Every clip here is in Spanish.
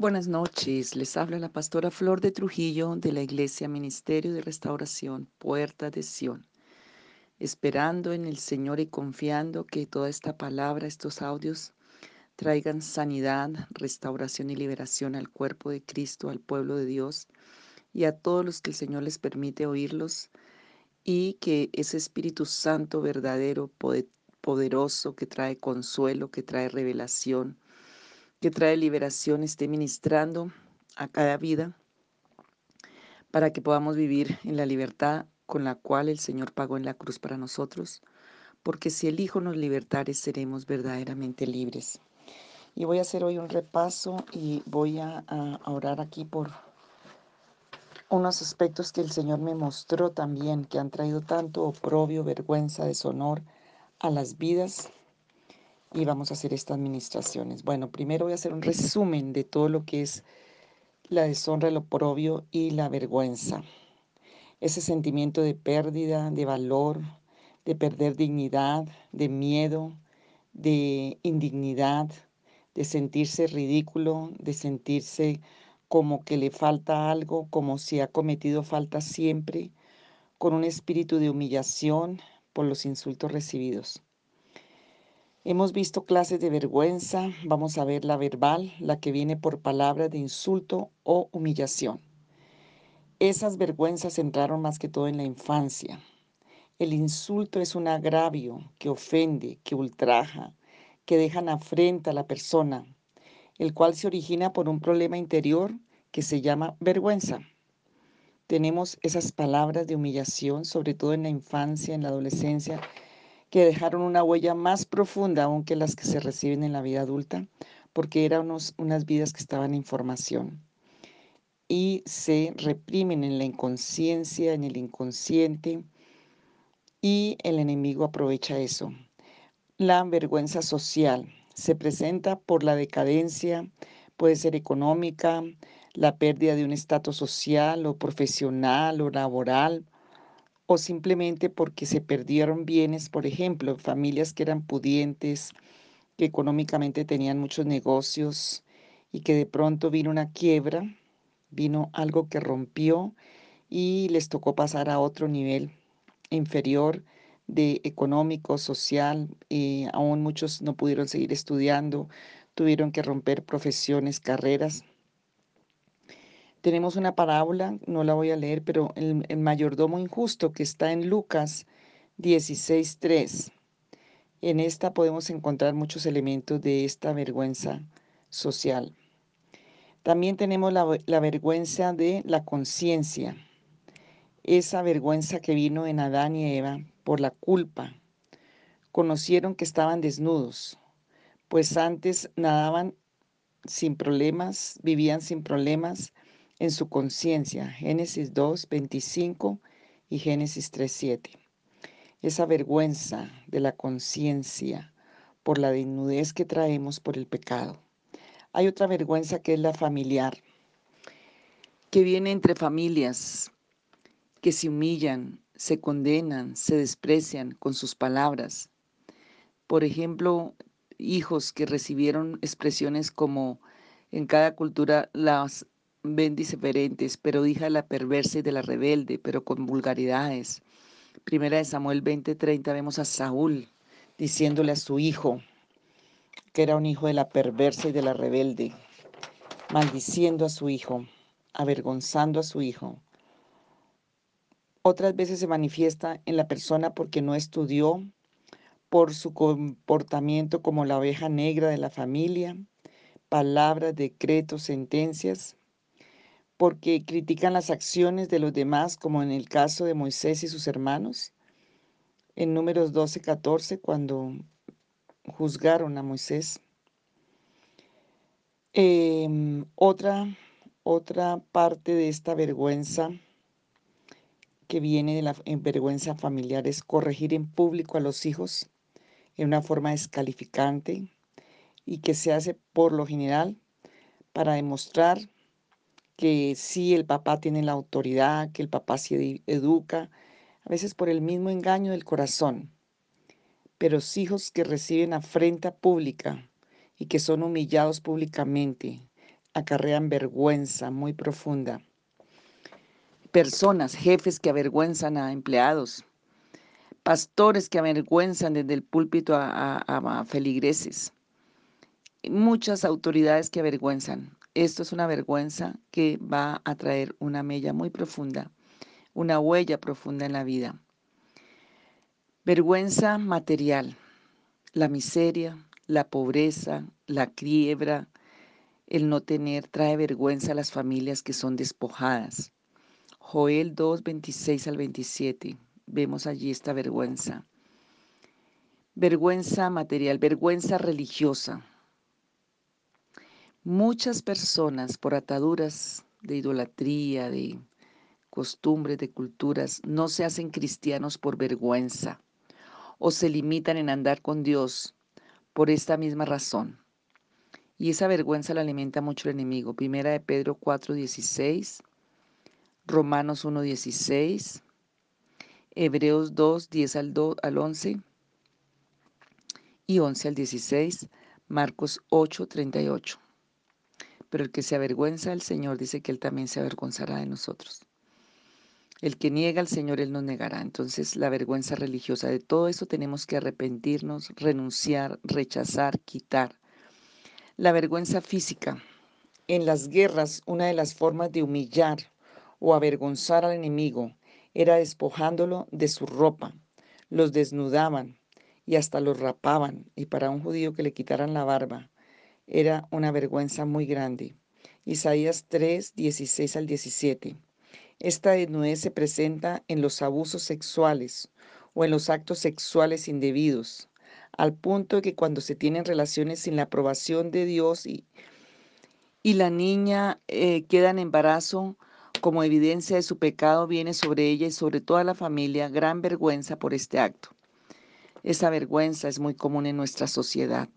Buenas noches, les habla la pastora Flor de Trujillo de la Iglesia Ministerio de Restauración, Puerta de Sión, esperando en el Señor y confiando que toda esta palabra, estos audios, traigan sanidad, restauración y liberación al cuerpo de Cristo, al pueblo de Dios y a todos los que el Señor les permite oírlos y que ese Espíritu Santo verdadero, poderoso, que trae consuelo, que trae revelación, que trae liberación esté ministrando a cada vida para que podamos vivir en la libertad con la cual el Señor pagó en la cruz para nosotros, porque si el Hijo nos libertare seremos verdaderamente libres. Y voy a hacer hoy un repaso y voy a, a orar aquí por unos aspectos que el Señor me mostró también, que han traído tanto oprobio, vergüenza, deshonor a las vidas y vamos a hacer estas administraciones. Bueno, primero voy a hacer un resumen de todo lo que es la deshonra, el oprobio y la vergüenza. Ese sentimiento de pérdida, de valor, de perder dignidad, de miedo, de indignidad, de sentirse ridículo, de sentirse como que le falta algo, como si ha cometido falta siempre, con un espíritu de humillación por los insultos recibidos. Hemos visto clases de vergüenza, vamos a ver la verbal, la que viene por palabras de insulto o humillación. Esas vergüenzas entraron más que todo en la infancia. El insulto es un agravio que ofende, que ultraja, que dejan afrenta a la persona, el cual se origina por un problema interior que se llama vergüenza. Tenemos esas palabras de humillación, sobre todo en la infancia, en la adolescencia, que dejaron una huella más profunda aún que las que se reciben en la vida adulta, porque eran unas vidas que estaban en formación y se reprimen en la inconsciencia, en el inconsciente, y el enemigo aprovecha eso. La vergüenza social se presenta por la decadencia, puede ser económica, la pérdida de un estatus social o profesional o laboral, o simplemente porque se perdieron bienes, por ejemplo, familias que eran pudientes, que económicamente tenían muchos negocios y que de pronto vino una quiebra, vino algo que rompió y les tocó pasar a otro nivel inferior de económico, social, y aún muchos no pudieron seguir estudiando, tuvieron que romper profesiones, carreras tenemos una parábola, no la voy a leer, pero el, mayordomo injusto que está en Lucas 16.3. En esta podemos encontrar muchos elementos de esta vergüenza social. También tenemos la, la vergüenza de la conciencia, esa vergüenza que vino en Adán y Eva por la culpa. Conocieron que estaban desnudos, pues antes nadaban sin problemas, vivían sin problemas, en su conciencia. Génesis 2, 25 y Génesis 3, 7. Esa vergüenza de la conciencia por la desnudez que traemos por el pecado. Hay otra vergüenza que es la familiar, que viene entre familias que se humillan, se condenan, se desprecian con sus palabras. Por ejemplo, hijos que recibieron expresiones como en cada cultura las ven diferentes, pero hija la perversa y de la rebelde, pero con vulgaridades. Primera de Samuel 20:30 vemos a Saúl diciéndole a su hijo, que era un hijo de la perversa y de la rebelde, maldiciendo a su hijo, avergonzando a su hijo. Otras veces se manifiesta en la persona porque no estudió, por su comportamiento como la oveja negra de la familia, palabras, decretos, sentencias, porque critican las acciones de los demás, como en el caso de Moisés y sus hermanos, en números 12, 14, cuando juzgaron a Moisés. Em, otra, otra parte de esta vergüenza que viene de la vergüenza familiar es corregir en público a los hijos en una forma descalificante y que se hace por lo general para demostrar que sí el papá tiene la autoridad, que el papá sí educa, a veces por el mismo engaño del corazón. Pero hijos que reciben afrenta pública y que son humillados públicamente, acarrean vergüenza muy profunda. Personas, jefes que avergüenzan a empleados, pastores que avergüenzan desde el púlpito a, feligreses, muchas autoridades que avergüenzan. Esto es una vergüenza que va a traer una mella muy profunda, una huella profunda en la vida. Vergüenza material, la miseria, la pobreza, la quiebra, el no tener trae vergüenza a las familias que son despojadas. Joel 2, 26 al 27 vemos allí esta vergüenza. Vergüenza material, vergüenza religiosa. Muchas personas por ataduras de idolatría, de costumbres, de culturas, no se hacen cristianos por vergüenza o se limitan en andar con Dios por esta misma razón. Y esa vergüenza la alimenta mucho el enemigo. Primera de Pedro 4:16, Romanos 1:16, Hebreos 2, 10 al, 2, al 11 y 11 al 16, Marcos 8, 38. Pero el que se avergüenza del Señor dice que Él también se avergonzará de nosotros. El que niega al Señor, Él nos negará. Entonces, la vergüenza religiosa, de todo eso tenemos que arrepentirnos, renunciar, rechazar, quitar. La vergüenza física. En las guerras, una de las formas de humillar o avergonzar al enemigo era despojándolo de su ropa. Los desnudaban y hasta los rapaban, y para un judío que le quitaran la barba era una vergüenza muy grande. Isaías 3, 16 al 17. Esta desnudez se presenta en los abusos sexuales o en los actos sexuales indebidos, al punto de que cuando se tienen relaciones sin la aprobación de Dios y, y la niña eh, queda en embarazo, como evidencia de su pecado viene sobre ella y sobre toda la familia gran vergüenza por este acto. Esa vergüenza es muy común en nuestra sociedad.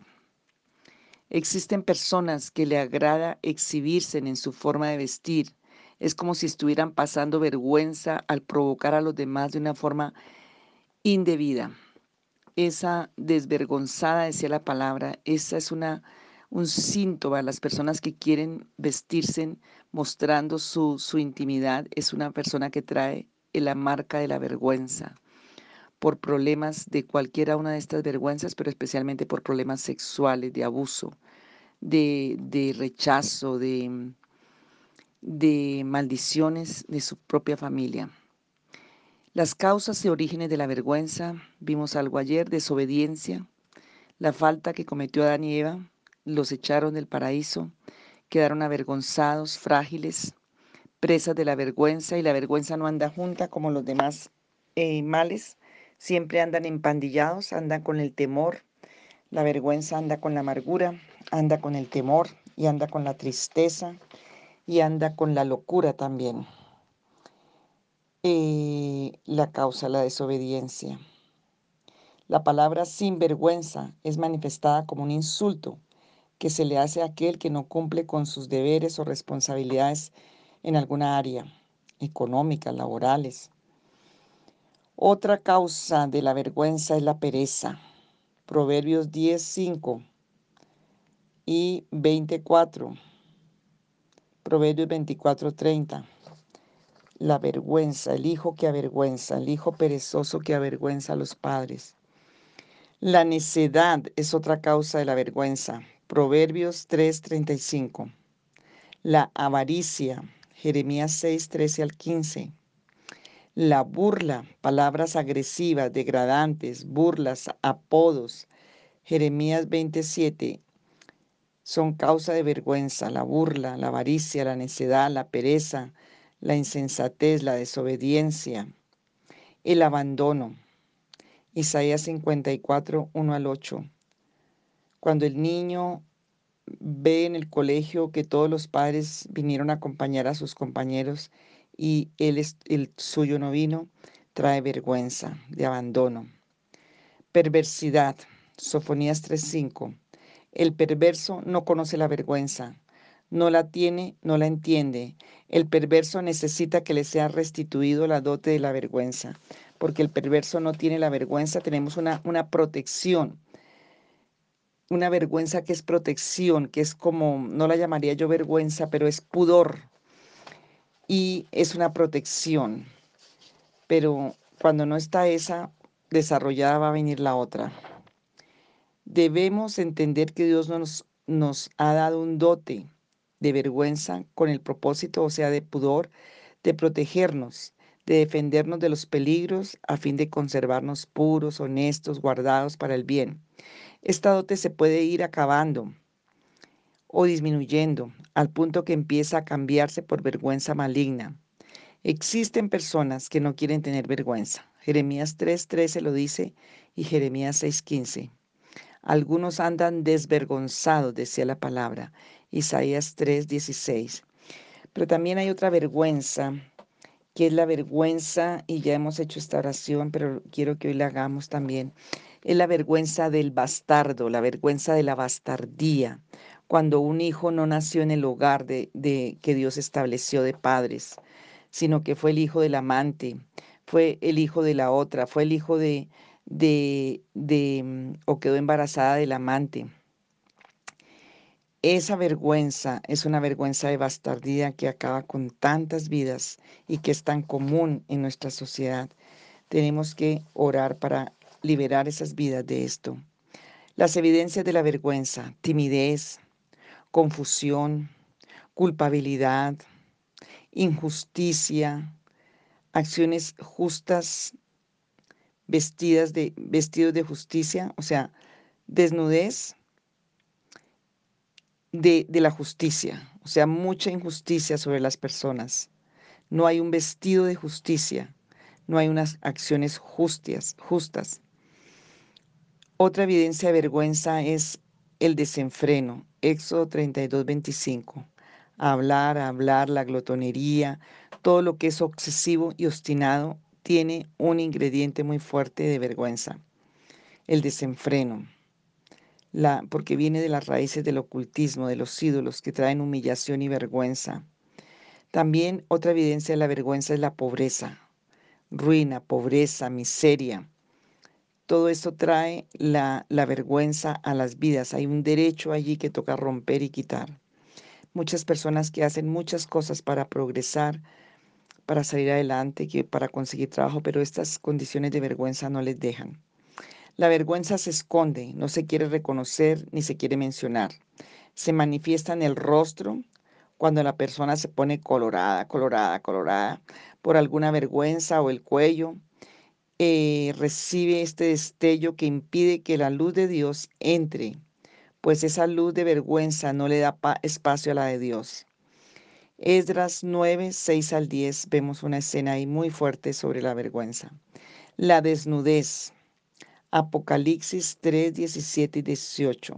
Existen personas que le agrada exhibirse en su forma de vestir. Es como si estuvieran pasando vergüenza al provocar a los demás de una forma indebida. Esa desvergonzada, decía la palabra, esa es una un síntoma las personas que quieren vestirse mostrando su, su intimidad, es una persona que trae la marca de la vergüenza por problemas de cualquiera una de estas vergüenzas, pero especialmente por problemas sexuales, de abuso, de, de rechazo, de, de maldiciones de su propia familia. Las causas y orígenes de la vergüenza, vimos algo ayer, desobediencia, la falta que cometió Adán y Eva, los echaron del paraíso, quedaron avergonzados, frágiles, presas de la vergüenza y la vergüenza no anda junta como los demás eh, males, siempre andan empandillados, andan con el temor, la vergüenza anda con la amargura, anda con el temor y anda con la tristeza y anda con la locura también. Eh, la causa, la desobediencia. La palabra sinvergüenza es manifestada como un insulto que se le hace a aquel que no cumple con sus deberes o responsabilidades en alguna área, económica, laborales. Otra causa de la vergüenza es la pereza. Proverbios 10, 5 y 24. Proverbios 24, 30. La vergüenza, el hijo que avergüenza, el hijo perezoso que avergüenza a los padres. La necedad es otra causa de la vergüenza. Proverbios 3:35. La avaricia, Jeremías 6, 13 al 15. La burla, palabras agresivas, degradantes, burlas, apodos, Jeremías 27, son causa de vergüenza, la burla, la avaricia, la necedad, la pereza, la insensatez, la desobediencia, el abandono. Isaías 54, 1 al 8 cuando el niño ve en el colegio que todos los padres vinieron a acompañar a sus compañeros y él el suyo no vino, trae vergüenza de abandono. Perversidad, Sofonías 3:5. El perverso no conoce la vergüenza, no la tiene, no la entiende. El perverso necesita que le sea restituido la dote de la vergüenza, porque el perverso no tiene la vergüenza, tenemos una, una protección una vergüenza que es protección, que es como, no la llamaría yo vergüenza, pero es pudor y es una protección. Pero cuando no está esa desarrollada va a venir la otra. Debemos entender que Dios nos, nos ha dado un dote de vergüenza con el propósito, o sea, de pudor, de protegernos, de defendernos de los peligros a fin de conservarnos puros, honestos, guardados para el bien. Esta dote se puede ir acabando o disminuyendo al punto que empieza a cambiarse por vergüenza maligna. Existen personas que no quieren tener vergüenza. Jeremías 3:13 lo dice y Jeremías 6:15. Algunos andan desvergonzados, decía la palabra. Isaías 3:16. Pero también hay otra vergüenza, que es la vergüenza, y ya hemos hecho esta oración, pero quiero que hoy la hagamos también. Es la vergüenza del bastardo, la vergüenza de la bastardía, cuando un hijo no nació en el hogar de, que Dios estableció de padres, sino que fue el hijo del amante, fue el hijo de la otra, fue el hijo de, de, de mm, o quedó embarazada del amante. Esa vergüenza es una vergüenza de bastardía que acaba con tantas vidas y que es tan común en nuestra sociedad. Tenemos que orar para liberar esas vidas de esto. Las evidencias de la vergüenza, timidez, confusión, culpabilidad, injusticia, acciones justas vestidas de vestidos de justicia, o sea, desnudez de, la justicia, o sea, mucha injusticia sobre las personas. No hay un vestido de justicia, no hay unas acciones justas. Otra evidencia de vergüenza es el desenfreno, Éxodo 32, 25 hablar, hablar, la glotonería, todo lo que es obsesivo y obstinado tiene un ingrediente muy fuerte de vergüenza, el desenfreno, la, porque viene de las raíces del ocultismo, de los ídolos que traen humillación y vergüenza. También otra evidencia de la vergüenza es la pobreza, ruina, pobreza, miseria. Todo esto trae la, vergüenza a las vidas. Hay un derecho allí que toca romper y quitar muchas personas que hacen muchas cosas para progresar, para salir adelante, que para conseguir trabajo, pero estas condiciones de vergüenza no les dejan. La vergüenza se esconde, no se quiere reconocer ni se quiere mencionar. Se manifiesta en el rostro cuando la persona se pone colorada, colorada, colorada por alguna vergüenza o el cuello. Eh, recibe este destello que impide que la luz de Dios entre pues esa luz de vergüenza no le da espacio a la de Dios. Esdras 9, 6 al 10 vemos una escena ahí muy fuerte sobre la vergüenza. La desnudez. Apocalipsis 3, 17 y 18.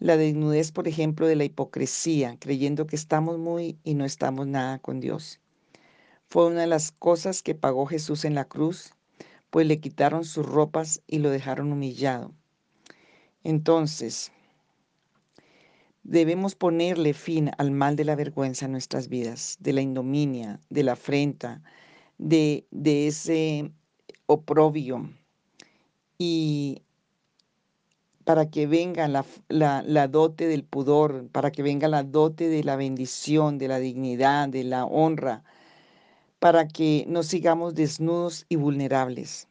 La desnudez, por ejemplo, de la hipocresía, creyendo que estamos muy y no estamos nada con Dios. Fue una de las cosas que pagó Jesús en la cruz, pues le quitaron sus ropas y lo dejaron humillado. Entonces, debemos ponerle fin al mal de la vergüenza en nuestras vidas, de la indominia, de la afrenta, de, de ese oprobio. Y para que venga la, la, la, dote del pudor, para que venga la dote de la bendición, de la dignidad, de la honra, para que no sigamos desnudos y vulnerables.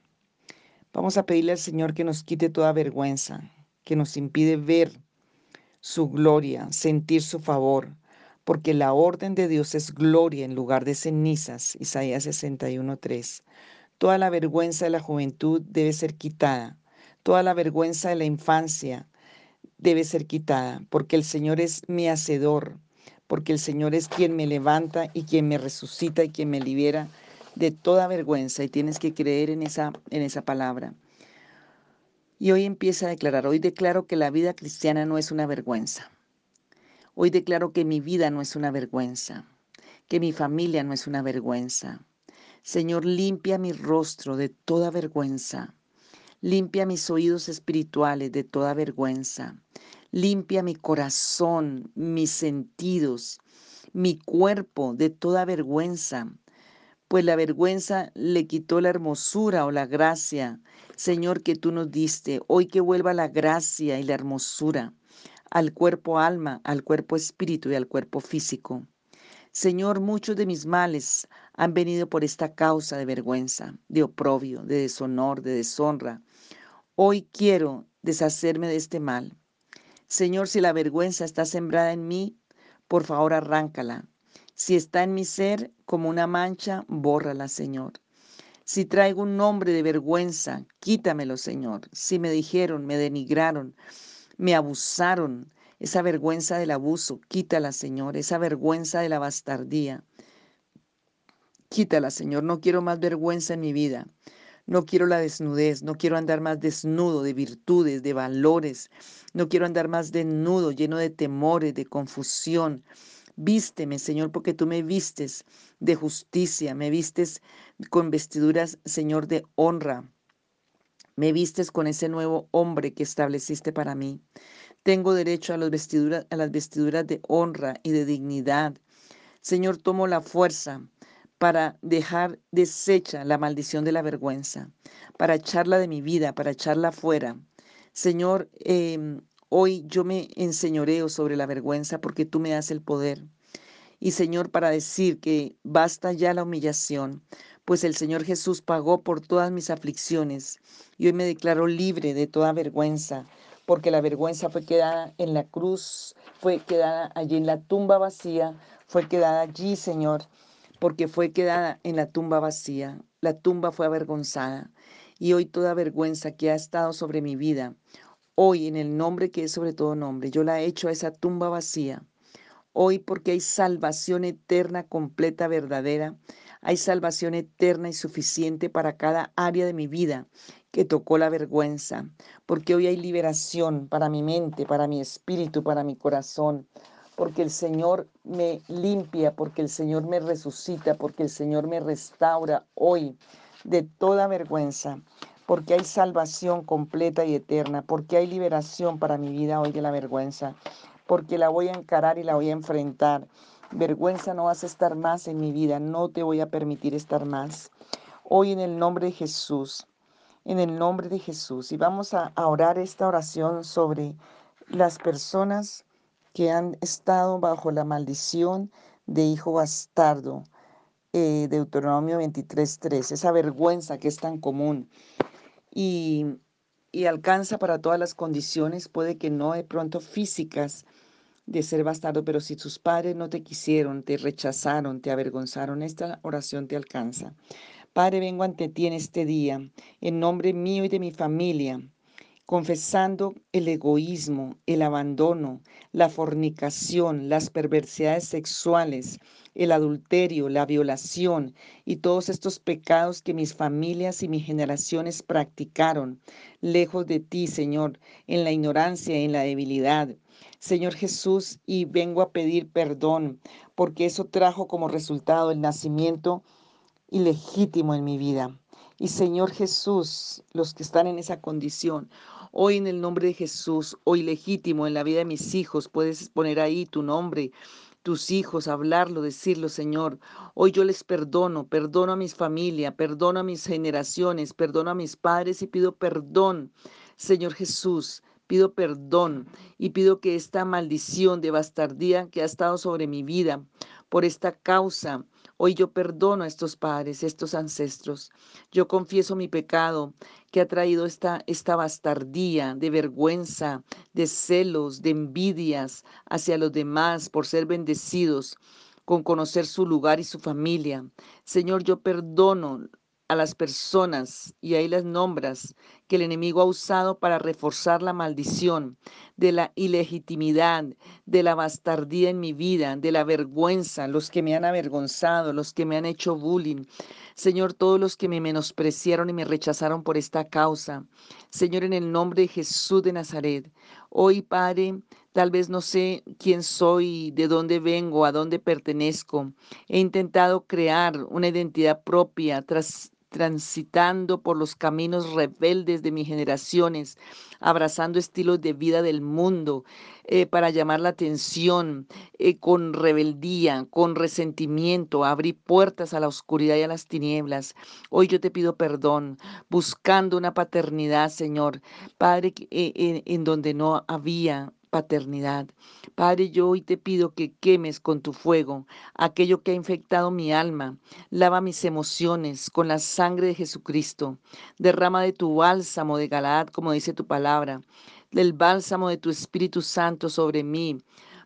Vamos a pedirle al Señor que nos quite toda vergüenza, que nos impide ver su gloria, sentir su favor, porque la orden de Dios es gloria en lugar de cenizas. Isaías 61:3. Toda la vergüenza de la juventud debe ser quitada, toda la vergüenza de la infancia debe ser quitada, porque el Señor es mi hacedor, porque el Señor es quien me levanta y quien me resucita y quien me libera de toda vergüenza y tienes que creer en esa en esa palabra. Y hoy empieza a declarar, hoy declaro que la vida cristiana no es una vergüenza. Hoy declaro que mi vida no es una vergüenza, que mi familia no es una vergüenza. Señor, limpia mi rostro de toda vergüenza. Limpia mis oídos espirituales de toda vergüenza. Limpia mi corazón, mis sentidos, mi cuerpo de toda vergüenza pues la vergüenza le quitó la hermosura o la gracia, Señor, que tú nos diste. Hoy que vuelva la gracia y la hermosura al cuerpo alma, al cuerpo espíritu y al cuerpo físico. Señor, muchos de mis males han venido por esta causa de vergüenza, de oprobio, de deshonor, de deshonra. Hoy quiero deshacerme de este mal. Señor, si la vergüenza está sembrada en mí, por favor arráncala. Si está en mi ser como una mancha, bórrala, Señor. Si traigo un nombre de vergüenza, quítamelo, Señor. Si me dijeron, me denigraron, me abusaron, esa vergüenza del abuso, quítala, Señor. Esa vergüenza de la bastardía, quítala, Señor. No quiero más vergüenza en mi vida. No quiero la desnudez, no quiero andar más desnudo de virtudes, de valores. No quiero andar más desnudo, lleno de temores, de confusión. Vísteme, Señor, porque tú me vistes de justicia, me vistes con vestiduras, Señor, de honra. Me vistes con ese nuevo hombre que estableciste para mí. Tengo derecho a, a las vestiduras de honra y de dignidad. Señor, tomo la fuerza para dejar deshecha la maldición de la vergüenza, para echarla de mi vida, para echarla fuera. Señor, em, hoy yo me enseñoreo sobre la vergüenza porque tú me das el poder. Y Señor, para decir que basta ya la humillación, pues el Señor Jesús pagó por todas mis aflicciones y hoy me declaro libre de toda vergüenza, porque la vergüenza fue quedada en la cruz, fue quedada allí en la tumba vacía, fue quedada allí, Señor, porque fue quedada en la tumba vacía, la tumba fue avergonzada, y hoy toda vergüenza que ha estado sobre mi vida, hoy en el nombre que es sobre todo nombre, yo la he hecho a esa tumba vacía. Hoy porque hay salvación eterna, completa, verdadera, hay salvación eterna y suficiente para cada área de mi vida que tocó la vergüenza, porque hoy hay liberación para mi mente, para mi espíritu, para mi corazón, porque el Señor me limpia, porque el Señor me resucita, porque el Señor me restaura hoy de toda vergüenza, porque hay salvación completa y eterna, porque hay liberación para mi vida hoy de la vergüenza, porque la voy a encarar y la voy a enfrentar. Vergüenza no vas a estar más en mi vida, no te voy a permitir estar más. Hoy en el nombre de Jesús, en el nombre de Jesús, y vamos a, orar esta oración sobre las personas que han estado bajo la maldición de hijo bastardo. Eh, Deuteronomio 23.3, esa vergüenza que es tan común y, y alcanza para todas las condiciones, puede que no de pronto físicas de ser bastardo, pero si tus padres no te quisieron, te rechazaron, te avergonzaron, esta oración te alcanza. Padre, vengo ante ti en este día, en nombre mío y de mi familia confesando el egoísmo, el abandono, la fornicación, las perversidades sexuales, el adulterio, la violación y todos estos pecados que mis familias y mis generaciones practicaron, lejos de ti, Señor, en la ignorancia y en la debilidad. Señor Jesús, y vengo a pedir perdón, porque eso trajo como resultado el nacimiento ilegítimo en mi vida. Y Señor Jesús, los que están en esa condición, hoy en el nombre de Jesús, hoy legítimo en la vida de mis hijos, puedes poner ahí tu nombre, tus hijos, hablarlo, decirlo, Señor. Hoy yo les perdono, perdono a mis familias, perdono a mis generaciones, perdono a mis padres y pido perdón, Señor Jesús. Pido perdón y pido que esta maldición de bastardía que ha estado sobre mi vida por esta causa Hoy yo perdono a estos padres, estos ancestros. Yo confieso mi pecado que ha traído esta, esta bastardía de vergüenza, de celos, de envidias hacia los demás por ser bendecidos con conocer su lugar y su familia. Señor, yo perdono a las personas, y ahí las nombras, que el enemigo ha usado para reforzar la maldición de la ilegitimidad, de la bastardía en mi vida, de la vergüenza, los que me han avergonzado, los que me han hecho bullying. Señor, todos los que me menospreciaron y me rechazaron por esta causa. Señor, en el nombre de Jesús de Nazaret, hoy, Padre, Tal vez no sé quién soy, de dónde vengo, a dónde pertenezco. He intentado crear una identidad propia tras transitando por los caminos rebeldes de mis generaciones, abrazando estilos de vida del mundo eh, para llamar la atención, eh, con rebeldía, con resentimiento, abrí puertas a la oscuridad y a las tinieblas. Hoy yo te pido perdón, buscando una paternidad, Señor, Padre, eh, en donde no había paternidad. Padre, yo hoy te pido que quemes con tu fuego aquello que ha infectado mi alma. Lava mis emociones con la sangre de Jesucristo. Derrama de tu bálsamo de Galaad, como dice tu palabra, del bálsamo de tu Espíritu Santo sobre mí,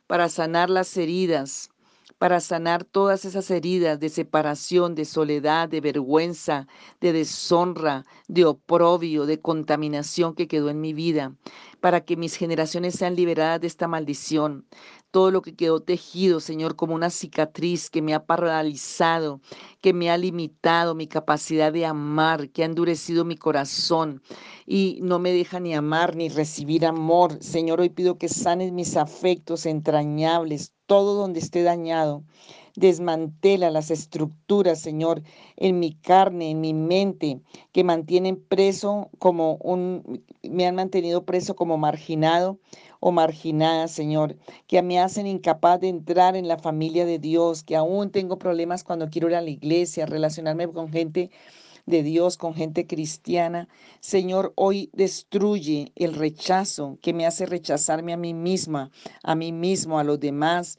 para sanar las heridas, para sanar todas esas heridas de separación, de soledad, de vergüenza, de deshonra, de oprobio, de contaminación que quedó en mi vida, para que mis generaciones sean liberadas de esta maldición. Todo lo que quedó tejido, Señor, como una cicatriz que me ha paralizado, que me ha limitado mi capacidad de amar, que ha endurecido mi corazón y no me deja ni amar ni recibir amor. Señor, hoy pido que sanes mis afectos entrañables, todo donde esté dañado. Desmantela las estructuras, Señor, en mi carne, en mi mente, que mantienen preso como un, me han mantenido preso como marginado o marginada, Señor, que me hacen incapaz de entrar en la familia de Dios, que aún tengo problemas cuando quiero ir a la iglesia, relacionarme con gente de Dios, con gente cristiana. Señor, hoy destruye el rechazo que me hace rechazarme a mí misma, a mí mismo, a los demás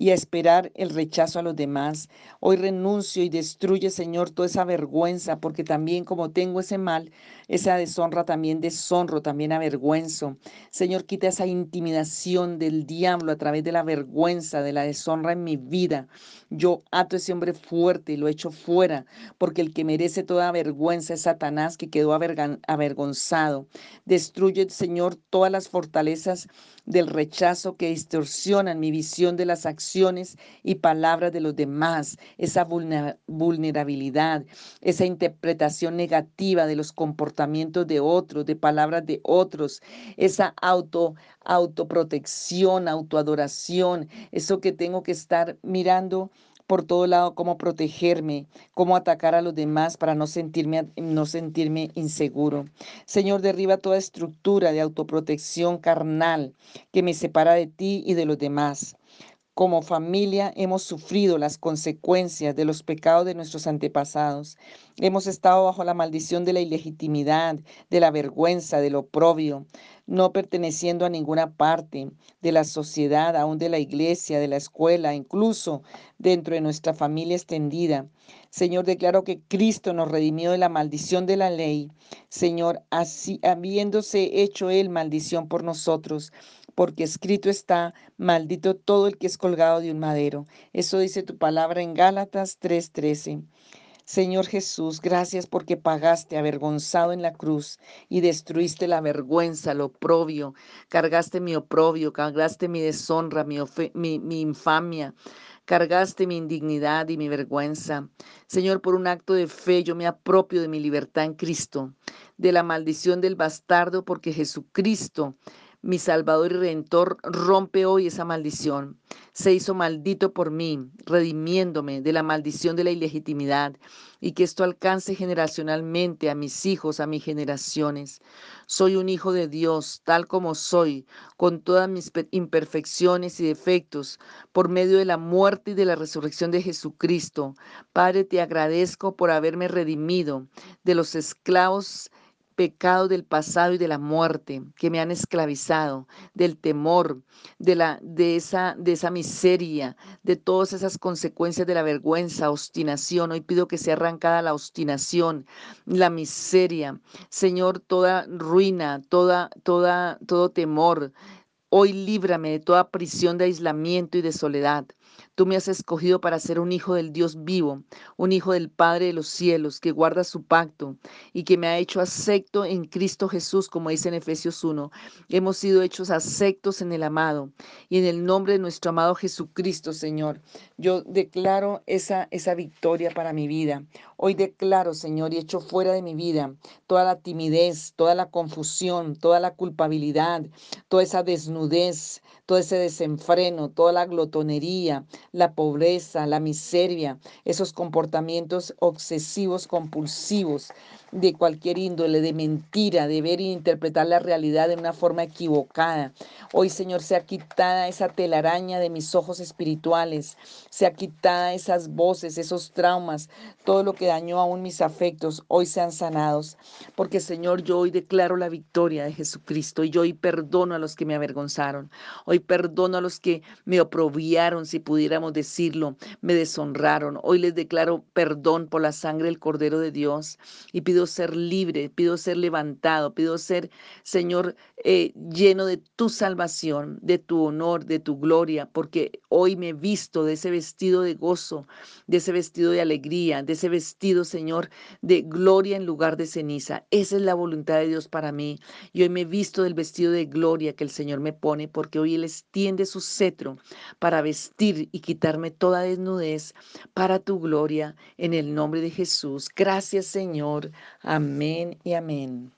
y a esperar el rechazo a los demás. Hoy renuncio y destruye, Señor, toda esa vergüenza, porque también como tengo ese mal, esa deshonra, también deshonro, también avergüenzo. Señor, quita esa intimidación del diablo a través de la vergüenza, de la deshonra en mi vida. Yo ato a ese hombre fuerte y lo echo fuera, porque el que merece toda vergüenza es Satanás, que quedó avergonzado. Destruye, Señor, todas las fortalezas del rechazo que distorsionan mi visión de las acciones y palabras de los demás, esa vulnerabilidad, esa interpretación negativa de los comportamientos de otros, de palabras de otros, esa auto autoprotección, autoadoración, eso que tengo que estar mirando por todo lado cómo protegerme, cómo atacar a los demás para no sentirme, no sentirme inseguro. Señor, derriba toda estructura de autoprotección carnal que me separa de ti y de los demás. Como familia hemos sufrido las consecuencias de los pecados de nuestros antepasados. Hemos estado bajo la maldición de la ilegitimidad, de la vergüenza, del oprobio, no perteneciendo a ninguna parte de la sociedad, aún de la iglesia, de la escuela, incluso dentro de nuestra familia extendida. Señor, declaro que Cristo nos redimió de la maldición de la ley. Señor, así habiéndose hecho Él maldición por nosotros, porque escrito está, maldito todo el que es colgado de un madero. Eso dice tu palabra en Gálatas 3:13. Señor Jesús, gracias porque pagaste avergonzado en la cruz y destruiste la vergüenza, lo oprobio, cargaste mi oprobio, cargaste mi deshonra, mi, mi infamia, cargaste mi indignidad y mi vergüenza. Señor, por un acto de fe yo me apropio de mi libertad en Cristo, de la maldición del bastardo, porque Jesucristo mi Salvador y Redentor, rompe hoy esa maldición. Se hizo maldito por mí, redimiéndome de la maldición de la ilegitimidad, y que esto alcance generacionalmente a mis hijos, a mis generaciones. Soy un hijo de Dios, tal como soy, con todas mis imperfecciones y defectos, por medio de la muerte y de la resurrección de Jesucristo. Padre, te agradezco por haberme redimido de los esclavos pecado del pasado y de la muerte que me han esclavizado, del temor, de, la, de, esa, de esa miseria, de todas esas consecuencias de la vergüenza, obstinación. Hoy pido que sea arrancada la obstinación, la miseria. Señor, toda ruina, toda, toda, todo temor. Hoy líbrame de toda prisión de aislamiento y de soledad. Tú me has escogido para ser un hijo del Dios vivo, un hijo del Padre de los cielos, que guarda su pacto y que me ha hecho acepto en Cristo Jesús, como dice en Efesios 1. Hemos sido hechos aceptos en el amado y en el nombre de nuestro amado Jesucristo, Señor. Yo declaro esa, esa victoria para mi vida. Hoy declaro, Señor, y echo fuera de mi vida toda la timidez, toda la confusión, toda la culpabilidad, toda esa desnudez, todo ese desenfreno, toda la glotonería, la pobreza, la miseria, esos comportamientos obsesivos compulsivos de cualquier índole, de mentira, de ver e interpretar la realidad de una forma equivocada. Hoy, Señor, sea quitada esa telaraña de mis ojos espirituales, sea quitada esas voces, esos traumas, todo lo que dañó aún mis afectos, hoy sean sanados. Porque, Señor, yo hoy declaro la victoria de Jesucristo y yo hoy perdono a los que me avergonzaron. Hoy perdono a los que me oprobiaron, si pudiéramos decirlo, me deshonraron. Hoy les declaro perdón por la sangre del Cordero de Dios y pido ser libre, pido ser levantado, pido ser, Señor, eh, lleno de tu salvación, de tu honor, de tu gloria, porque hoy me he visto de ese vestido de gozo, de ese vestido de alegría, de ese vestido, Señor, de gloria en lugar de ceniza. Esa es la voluntad de Dios para mí. Y hoy me visto del vestido de gloria que el Señor me pone, porque hoy Él extiende su cetro para vestir y quitarme toda desnudez para tu gloria en el nombre de Jesús. Gracias, Señor. Amén y amén.